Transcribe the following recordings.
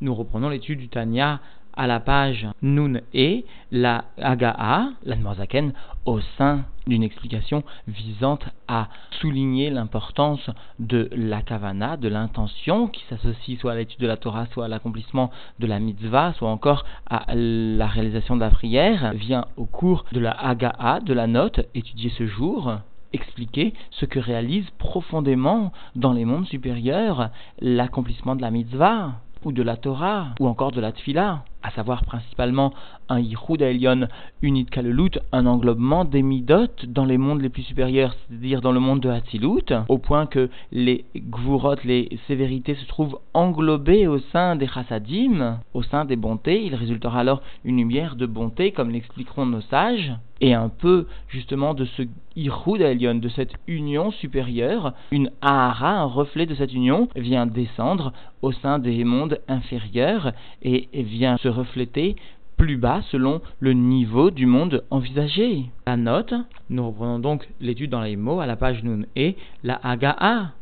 Nous reprenons l'étude du Tanya à la page Nun et la Aga'a, la Nmorzaken, au sein d'une explication visant à souligner l'importance de la kavana, de l'intention qui s'associe soit à l'étude de la Torah, soit à l'accomplissement de la mitzvah, soit encore à la réalisation de la prière, vient au cours de la Aga'a, de la note étudiée ce jour, expliquer ce que réalise profondément dans les mondes supérieurs l'accomplissement de la mitzvah ou de la Torah, ou encore de la Tfila, à savoir principalement un Yichud Elion unit Kalelut, un englobement des Midot dans les mondes les plus supérieurs, c'est-à-dire dans le monde de Hatzilut, au point que les Gvurot, les sévérités se trouvent englobées au sein des Chassadim, au sein des bontés. Il résultera alors une lumière de bonté, comme l'expliqueront nos sages, et un peu justement de ce Yichud Elion, de cette union supérieure, une Ahara, un reflet de cette union, vient descendre au sein des mondes inférieurs et vient se refléter plus bas selon le niveau du monde envisagé. La note, nous reprenons donc l'étude dans les mots à la page Nun et la Aga'a.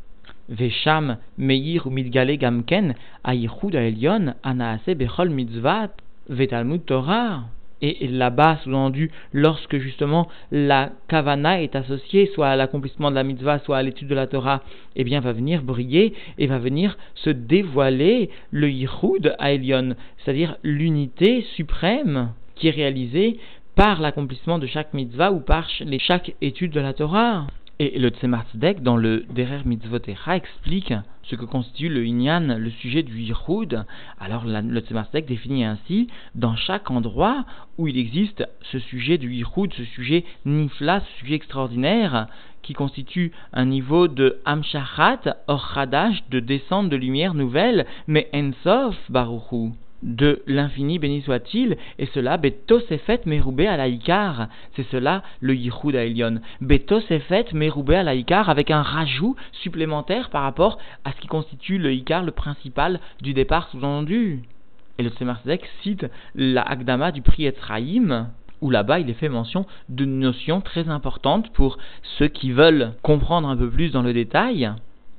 Vesham meir midgale gamken ayichud elion anaase bechol mitzvat vetalmud Torah et là-bas, sous-entendu, lorsque justement la kavana est associée soit à l'accomplissement de la mitzvah, soit à l'étude de la Torah, eh bien va venir briller et va venir se dévoiler le yichud à c'est-à-dire l'unité suprême qui est réalisée par l'accomplissement de chaque mitzvah ou par chaque étude de la Torah. Et le Tzemar dans le Derer Mitzvotecha, explique ce que constitue le Inyan, le sujet du Yichud. Alors le Tzemar définit ainsi, dans chaque endroit où il existe ce sujet du Yichud, ce sujet Nifla, ce sujet extraordinaire, qui constitue un niveau de Amshachat, or de descente de lumière nouvelle, mais Ensof Baruchu de l'infini béni soit-il, et cela betosefet meroubé à l'Aïkar, c'est cela le yichud Aelion. Betosefet meroubé à l'Aïkar avec un rajout supplémentaire par rapport à ce qui constitue le Ikar, le principal du départ sous-entendu. Et le Tzemar cite la Agdama du prix Etzraïm, où là-bas il est fait mention de notions très importantes pour ceux qui veulent comprendre un peu plus dans le détail,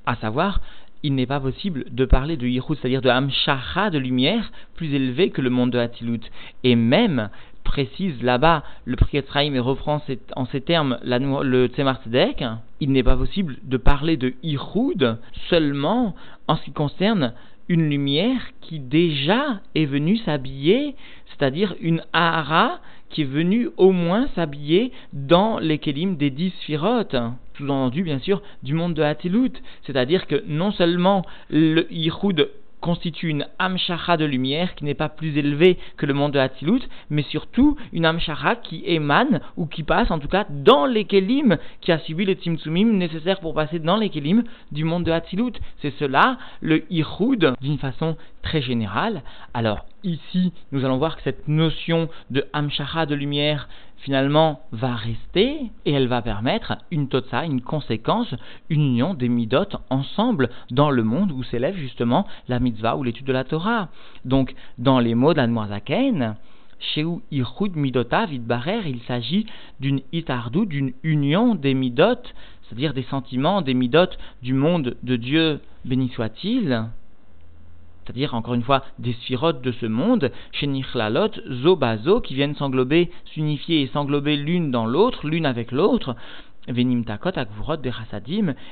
à savoir il n'est pas possible de parler de Yichud, c'est-à-dire de Hamshacha, de lumière, plus élevé que le monde de Hatilut. Et même, précise là-bas le Priyatraim et reprend en ces termes le Tzemar Tzedek, il n'est pas possible de parler de Yichud seulement en ce qui concerne une lumière qui déjà est venue s'habiller, c'est-à-dire une Ahara qui est venue au moins s'habiller dans les Kélim des dix Sphirotes sous-entendu bien sûr du monde de Hatilut, c'est-à-dire que non seulement le Yichud constitue une amshara de lumière qui n'est pas plus élevée que le monde de Hatzilut, mais surtout une amshara qui émane ou qui passe en tout cas dans les kelim qui a subi le tzimtzumim nécessaire pour passer dans les kelim du monde de Hatzilut. C'est cela le Ichud d'une façon très générale. Alors ici, nous allons voir que cette notion de amshara de lumière finalement va rester et elle va permettre une totsa, une conséquence, une union des midot ensemble dans le monde où s'élève justement la mitzvah ou l'étude de la Torah. Donc, dans les mots d'Anmoazaken, chez Ichud Midota Vidbarer, il s'agit d'une itardou, d'une union des midot, c'est-à-dire des sentiments, des midot du monde de Dieu, béni soit-il, c'est-à-dire encore une fois des sphirotes de ce monde, chez Nichlalot, Zobazo, qui viennent s'englober, s'unifier et s'englober l'une dans l'autre, l'une avec l'autre, Venim Takot Akvurot des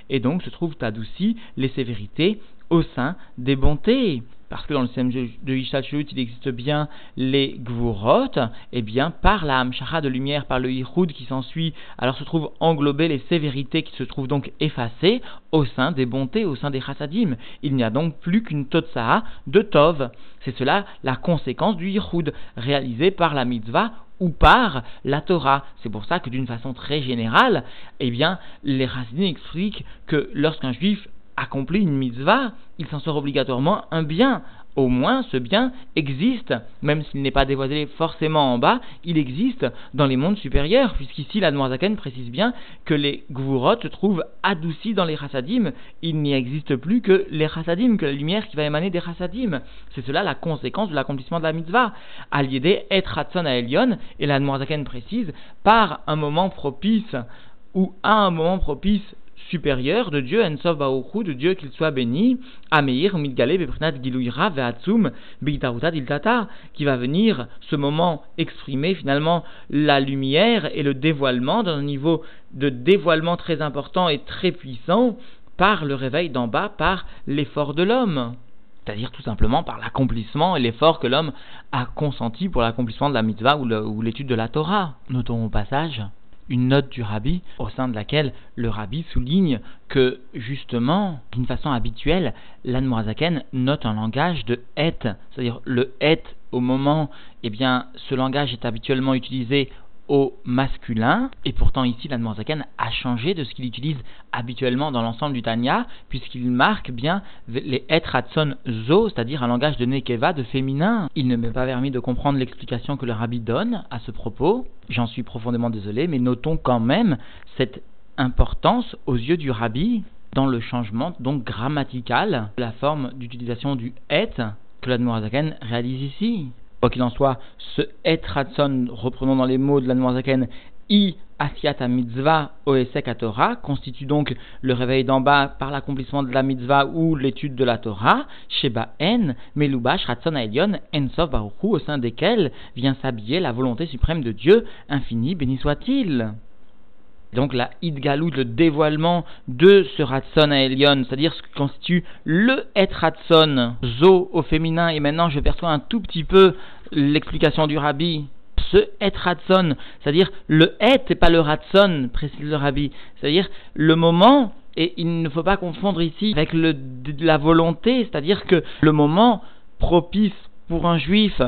et donc se trouvent adoucies les sévérités au sein des bontés parce que dans le système de Ishtachulut, il existe bien les Gvurot, et eh bien par la Hamshacha de lumière, par le Yichud qui s'ensuit, alors se trouvent englobées les sévérités qui se trouvent donc effacées au sein des bontés, au sein des Chassadim. Il n'y a donc plus qu'une Totsaha de Tov. C'est cela la conséquence du Yichud, réalisé par la mitzvah ou par la Torah. C'est pour ça que d'une façon très générale, eh bien, les Chassidim expliquent que lorsqu'un juif accomplit une mitzvah, il s'en sort obligatoirement un bien. Au moins, ce bien existe, même s'il n'est pas dévoilé forcément en bas, il existe dans les mondes supérieurs, puisqu'ici la Noirzaken précise bien que les Gvurot se trouvent adoucis dans les Chassadim. Il n'y existe plus que les Chassadim, que la lumière qui va émaner des Chassadim. C'est cela la conséquence de l'accomplissement de la mitzvah. Aliédé et Ratson à Elion, et la Noirzaken précise, par un moment propice, ou à un moment propice supérieur de Dieu, Ensof Baruchu, de Dieu qu'il soit béni, Ameir, Midgale, Beprinat, Giluira, Veatsum, Bigtaruta, Diltata, qui va venir ce moment exprimer finalement la lumière et le dévoilement d'un niveau de dévoilement très important et très puissant par le réveil d'en bas, par l'effort de l'homme. C'est-à-dire tout simplement par l'accomplissement et l'effort que l'homme a consenti pour l'accomplissement de la mitzvah ou l'étude de la Torah. Notons au passage une note du rabbi au sein de laquelle le rabbi souligne que justement, d'une façon habituelle, l'Anmoazaken note un langage de et, c'est-à-dire le et au moment, eh bien, ce langage est habituellement utilisé au masculin, et pourtant ici la Zaken a changé de ce qu'il utilise habituellement dans l'ensemble du Tanya, puisqu'il marque bien les etratson zo, c'est-à-dire un langage de nekeva, de féminin. Il ne m'est pas permis de comprendre l'explication que le rabbi donne à ce propos, j'en suis profondément désolé, mais notons quand même cette importance aux yeux du rabbi dans le changement donc grammatical de la forme d'utilisation du et que la Zaken réalise ici. Quoi qu'il en soit, ce et ratson, reprenons dans les mots de la Noirzaken, i asiata mitzvah oesek Torah, constitue donc le réveil d'en bas par l'accomplissement de la mitzvah ou l'étude de la Torah, sheba en, melubash ratson aelion, ensof baruchu, au sein desquels vient s'habiller la volonté suprême de Dieu, infini, béni soit-il. Donc la Idgalout, le dévoilement de ce Ratson à c'est-à-dire ce qui constitue le Et Ratson, Zo au féminin, et maintenant je perçois un tout petit peu l'explication du Rabbi. Ce Et Ratson, c'est-à-dire le Et et pas le Ratson, précise le Rabbi, c'est-à-dire le moment, et il ne faut pas confondre ici avec le, la volonté, c'est-à-dire que le moment propice pour un juif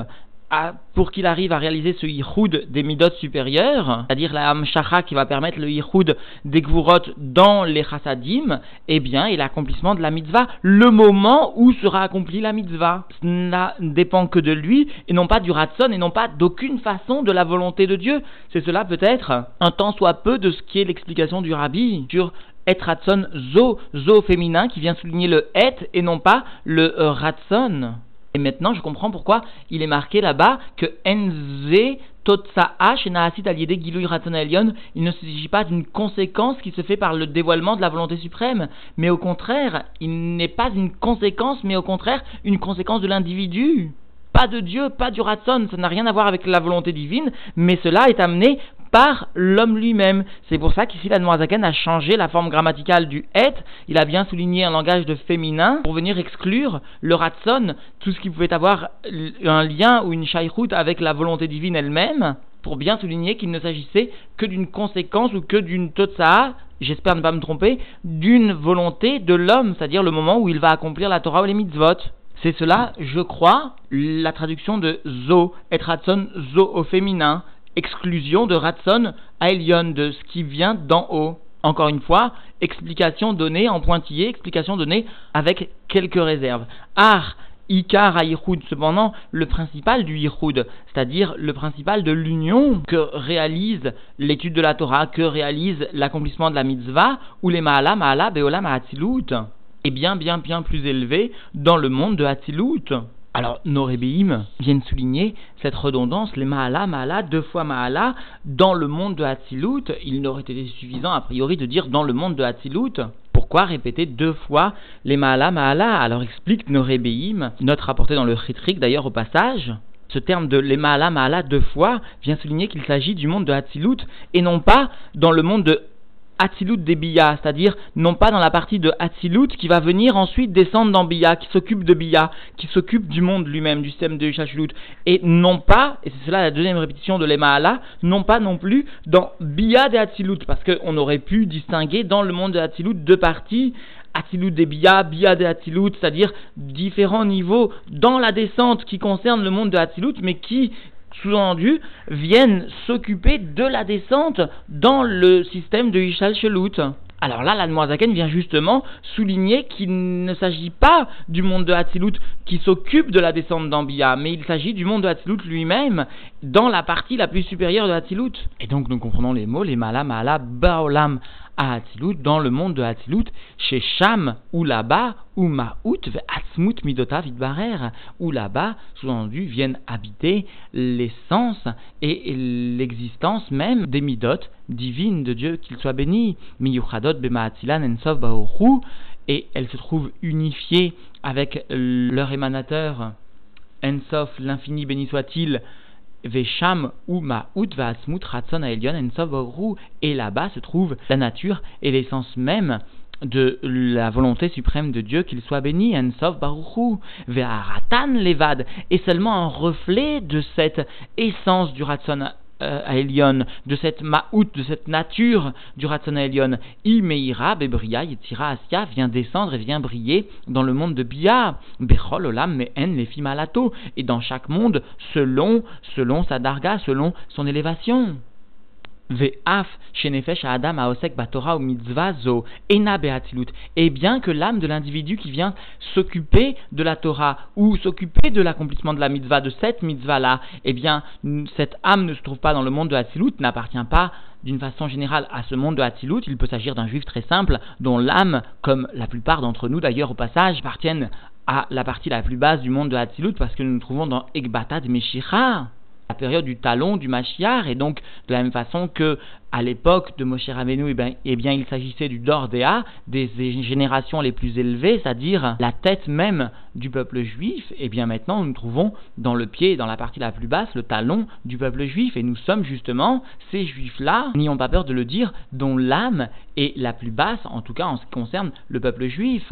pour qu'il arrive à réaliser ce yichud des midot supérieurs, c'est-à-dire la hamshacha qui va permettre le yichud des gvurot dans les chassadim, eh bien, et l'accomplissement de la mitzvah, le moment où sera accomplie la mitzvah. Cela ne dépend que de lui, et non pas du ratson, et non pas d'aucune façon de la volonté de Dieu. C'est cela peut-être un temps soit peu de ce qui est l'explication du rabbi sur et ratson zo, zo féminin, qui vient souligner le et et non pas le ratson. Et maintenant, je comprends pourquoi il est marqué là-bas que Enze il ne s'agit pas d'une conséquence qui se fait par le dévoilement de la volonté suprême, mais au contraire, il n'est pas une conséquence, mais au contraire une conséquence de l'individu. Pas de Dieu, pas du Ratson, ça n'a rien à voir avec la volonté divine, mais cela est amené par l'homme lui-même. C'est pour ça qu'ici la Noirzaken a changé la forme grammaticale du et. Il a bien souligné un langage de féminin pour venir exclure le ratson, tout ce qui pouvait avoir un lien ou une shaykhout avec la volonté divine elle-même, pour bien souligner qu'il ne s'agissait que d'une conséquence ou que d'une totsa, j'espère ne pas me tromper, d'une volonté de l'homme, c'est-à-dire le moment où il va accomplir la Torah ou les mitzvot. C'est cela, je crois, la traduction de zo, et ratson, zo au féminin, exclusion de Ratson à de ce qui vient d'en haut. Encore une fois, explication donnée en pointillé, explication donnée avec quelques réserves. Ar, Ikar à cependant, le principal du Yichud, c'est-à-dire le principal de l'union que réalise l'étude de la Torah, que réalise l'accomplissement de la mitzvah, ou les Maala, Maala, Beola, Mahatzilut, est bien, bien, bien plus élevé dans le monde de Hatzilut. Alors, nos rébéim viennent souligner cette redondance, les Mahala, Mahala, deux fois Mahala, dans le monde de Hatzilut. Il n'aurait été suffisant, a priori, de dire dans le monde de Hatzilut. Pourquoi répéter deux fois les Mahala, Mahala? Alors, explique nos rébéim, notre rapporté dans le Chitrik, d'ailleurs, au passage. Ce terme de les Mahala, Mahala, deux fois, vient souligner qu'il s'agit du monde de Hatzilut et non pas dans le monde de Hatzilut des Bia, c'est-à-dire non pas dans la partie de Hatzilut qui va venir ensuite descendre dans Bia, qui s'occupe de Bia, qui s'occupe du monde lui-même, du système de Shachulut, et non pas, et c'est cela la deuxième répétition de l'Emaala, non pas non plus dans Bia de Hatzilut, parce qu'on aurait pu distinguer dans le monde de Hatzilut deux parties, Hatzilut des Bia, Bia de Hatzilut, c'est-à-dire différents niveaux dans la descente qui concerne le monde de Hatzilut, mais qui sous-entendu, viennent s'occuper de la descente dans le système de Ishal Shelut. Alors là, l'Admoazaken vient justement souligner qu'il ne s'agit pas du monde de Hatzilut qui s'occupe de la descente d'Ambia, mais il s'agit du monde de Hatzilut lui-même, dans la partie la plus supérieure de Hatzilut. Et donc nous comprenons les mots, les Mala Mala Baolam à Hatzilut, dans le monde de Hatzilut, chez Sham, ou là-bas, ou Ma'out, Atzmut là-bas, sous-entendu, viennent habiter l'essence et l'existence même des Midot divines de Dieu, qu'il soit béni. Miyuchadot Bema'atzilan Ensov Baoru, et elles se trouvent unifiées avec leur émanateur, Ensof, l'infini béni soit-il, Et là-bas se trouve la nature et l'essence même de la volonté suprême de Dieu, qu'il soit béni, Ensof Baruchu, Ve'aratan Levad, et seulement un reflet de cette essence du Ratson euh, de cette ma'out, de cette nature du Ratzon Elion. Imeira, Bebria, Yetira, Asya vient descendre et vient briller dans le monde de Bia. Bechol, Olam, Mehen, les Malato. Et dans chaque monde, selon, selon sa darga, selon son élévation. Et bien que l'âme de l'individu qui vient s'occuper de la Torah ou s'occuper de l'accomplissement de la mitzvah, de cette mitzvah-là, eh bien, cette âme ne se trouve pas dans le monde de Hatzilut, n'appartient pas d'une façon générale à ce monde de Hatzilut. Il peut s'agir d'un juif très simple dont l'âme, comme la plupart d'entre nous d'ailleurs au passage, appartiennent à la partie la plus basse du monde de Hatzilut parce que nous nous trouvons dans Ekbatad Meshicha période du talon du Machiar, et donc de la même façon que à l'époque de Moshe Rabbeinu, eh bien, eh bien, il s'agissait du Dordéa, des générations les plus élevées, c'est-à-dire la tête même du peuple juif, et eh bien maintenant nous nous trouvons dans le pied, dans la partie la plus basse, le talon du peuple juif, et nous sommes justement ces juifs-là, n'ayons pas peur de le dire, dont l'âme est la plus basse, en tout cas en ce qui concerne le peuple juif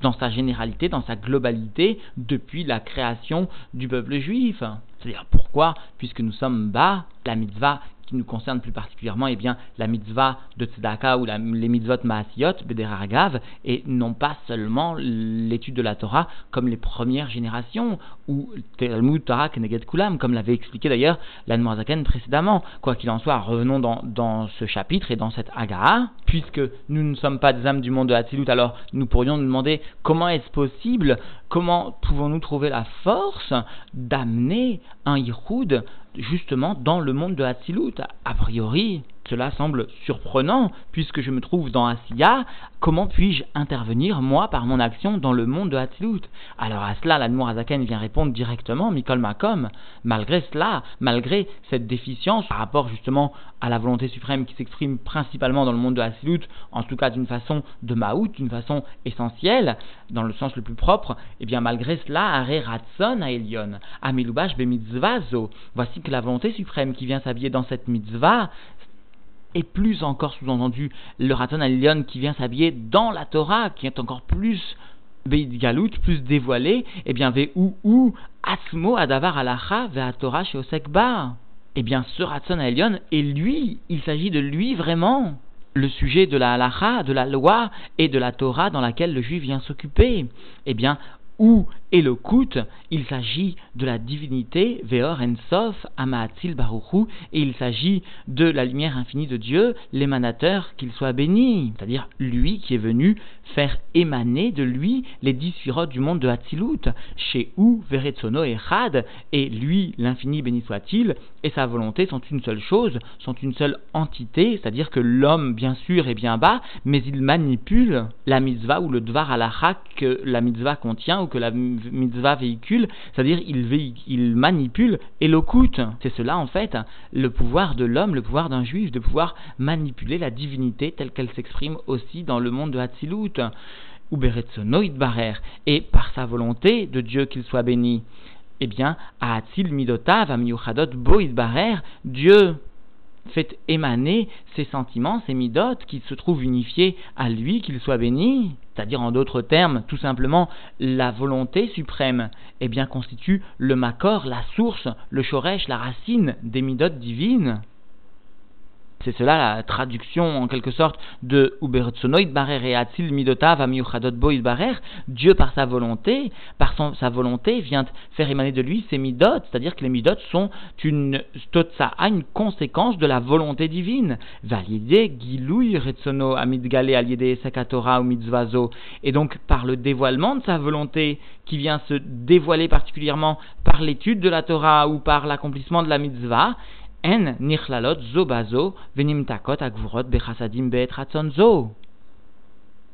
dans sa généralité, dans sa globalité, depuis la création du peuple juif. C'est-à-dire pourquoi? Puisque nous sommes bas, la mitzvah qui nous concerne plus particulièrement, eh bien, la mitzvah de Tzedaka ou les mitzvot Maasiot, Bederagav, et non pas seulement l'étude de la Torah comme les premières générations, ou Talmud Torah Keneged Kulam, comme l'avait expliqué d'ailleurs l'Anmoazaken précédemment. Quoi qu'il en soit, revenons dans, dans, ce chapitre et dans cette Agaha, puisque nous ne sommes pas des âmes du monde de Hatzilut, alors nous pourrions nous demander comment est-ce possible, comment pouvons-nous trouver la force d'amener un Yichud justement dans le monde de Hatzilut. A priori, cela semble surprenant, puisque je me trouve dans Asiya, comment puis-je intervenir, moi, par mon action, dans le monde de Hatzilut Alors à cela, l'Admour Azaken vient répondre directement, Mikol Makom, malgré cela, malgré cette déficience par rapport justement à la volonté suprême qui s'exprime principalement dans le monde de Hatzilut, en tout cas d'une façon de Maout, d'une façon essentielle, dans le sens le plus propre, et eh bien malgré cela, Are Ratson a Elion, Amilubash be mitzvazo, voici que la volonté suprême qui vient s'habiller dans cette mitzvah, et plus encore sous-entendu le Raton Alion qui vient s'habiller dans la Torah, qui est encore plus Galout, plus dévoilé, eh bien, ve ou ou Asmo Adavar Alacha ve Torah chez Osekba. Eh bien, ce Raton Alion, et lui, il s'agit de lui vraiment le sujet de la halacha, de la loi et de la Torah dans laquelle le juif vient s'occuper. Eh bien, où est le Il s'agit de la divinité, Veor Ensof, Amaatil Baruchu, et il s'agit de la lumière infinie de Dieu, l'émanateur, qu'il soit béni, c'est-à-dire lui qui est venu faire émaner de lui les dix sphirotes du monde de Hatzilut, chez où Veretsono et Chad, et lui, l'infini béni soit-il, et sa volonté sont une seule chose, sont une seule entité, c'est-à-dire que l'homme, bien sûr, est bien bas, mais il manipule la mitzvah ou le dvar alachak que la mitzvah contient, ou que la mitzvah véhicule, c'est-à-dire il, il manipule et l'occulte. C'est cela en fait le pouvoir de l'homme, le pouvoir d'un juif, de pouvoir manipuler la divinité telle qu'elle s'exprime aussi dans le monde de Hatzilut. Et par sa volonté de Dieu qu'il soit béni. Eh bien, à Hatzil Midotav, Boïd Barer, Dieu fait émaner ses sentiments, ses midotes, qui se trouvent unifiés à lui, qu'il soit béni. C'est-à-dire, en d'autres termes, tout simplement, la volonté suprême, eh bien, constitue le makor, la source, le shoresh, la racine des midotes divines. C'est cela la traduction en quelque sorte de Barer et Atzil Midotav Amiuchadot Barer? Dieu par sa volonté, par son, sa volonté, vient faire émaner de lui ses midot, c'est-à-dire que les midot sont une une conséquence de la volonté divine. Gilouy Retsono Amidgale Aliede Sakatora ou Mitzvazo. Et donc par le dévoilement de sa volonté qui vient se dévoiler particulièrement par l'étude de la Torah ou par l'accomplissement de la mitzvah, En nichlalot zo bazo venimtakot agvurot bechasadim zo.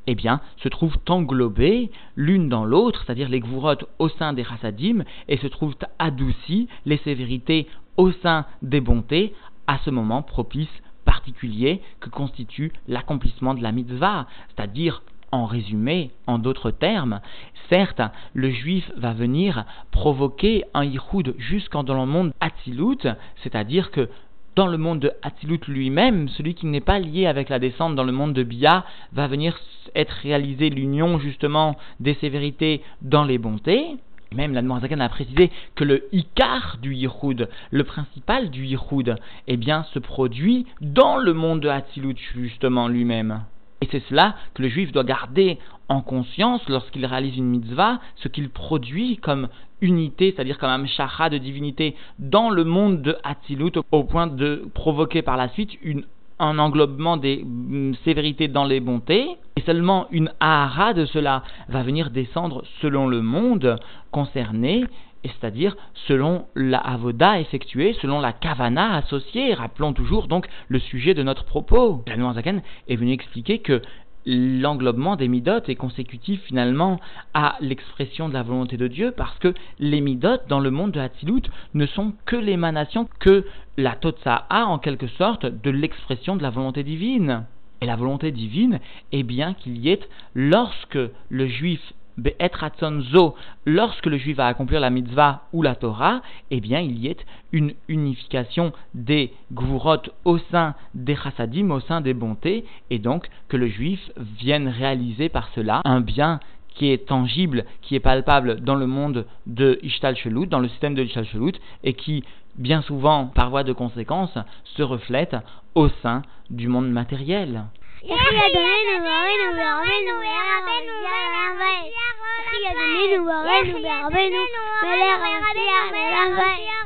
Eh bien, se trouvent englobées l'une dans l'autre, c'est-à-dire les gvurot au sein des chassadim, et se trouvent adoucies les sévérités au sein des bontés, à ce moment propice particulier que constitue l'accomplissement de la mitzvah, c'est-à-dire en résumé, en d'autres termes, certes, le juif va venir provoquer un yichud jusqu'en dans le monde Atzilut, c'est-à-dire que dans le monde de Hatzilut lui-même, celui qui n'est pas lié avec la descente dans le monde de Bia, va venir être réalisé l'union justement des sévérités dans les bontés. Même la Zaken a précisé que le Ikar du Yichud, le principal du Yichud, eh bien, se produit dans le monde de Hatzilut justement lui-même. Et c'est cela que le juif doit garder en conscience lorsqu'il réalise une mitzvah, ce qu'il produit comme unité, c'est-à-dire comme un de divinité dans le monde de Hatzilut, au point de provoquer par la suite un englobement des mm, sévérités dans les bontés, et seulement une ahara de cela va venir descendre selon le monde concerné, c'est-à-dire selon la avoda effectuée, selon la kavana associée. Rappelons toujours donc le sujet de notre propos. La Zaken est venu expliquer que l'englobement des midot est consécutif finalement à l'expression de la volonté de Dieu parce que les midot dans le monde de Hatzilut ne sont que l'émanation, que la a en quelque sorte de l'expression de la volonté divine. Et la volonté divine est bien qu'il y ait, lorsque le juif lorsque le juif va accomplir la mitzvah ou la Torah, eh bien il y ait une unification des gvurot au sein des chassadim, au sein des bontés, et donc que le juif vienne réaliser par cela un bien qui est tangible, qui est palpable dans le monde de Ishtal Shelut, dans le système de Ishtal Shelut, et qui, bien souvent, par voie de conséquence, se reflète au sein du monde matériel. Amen.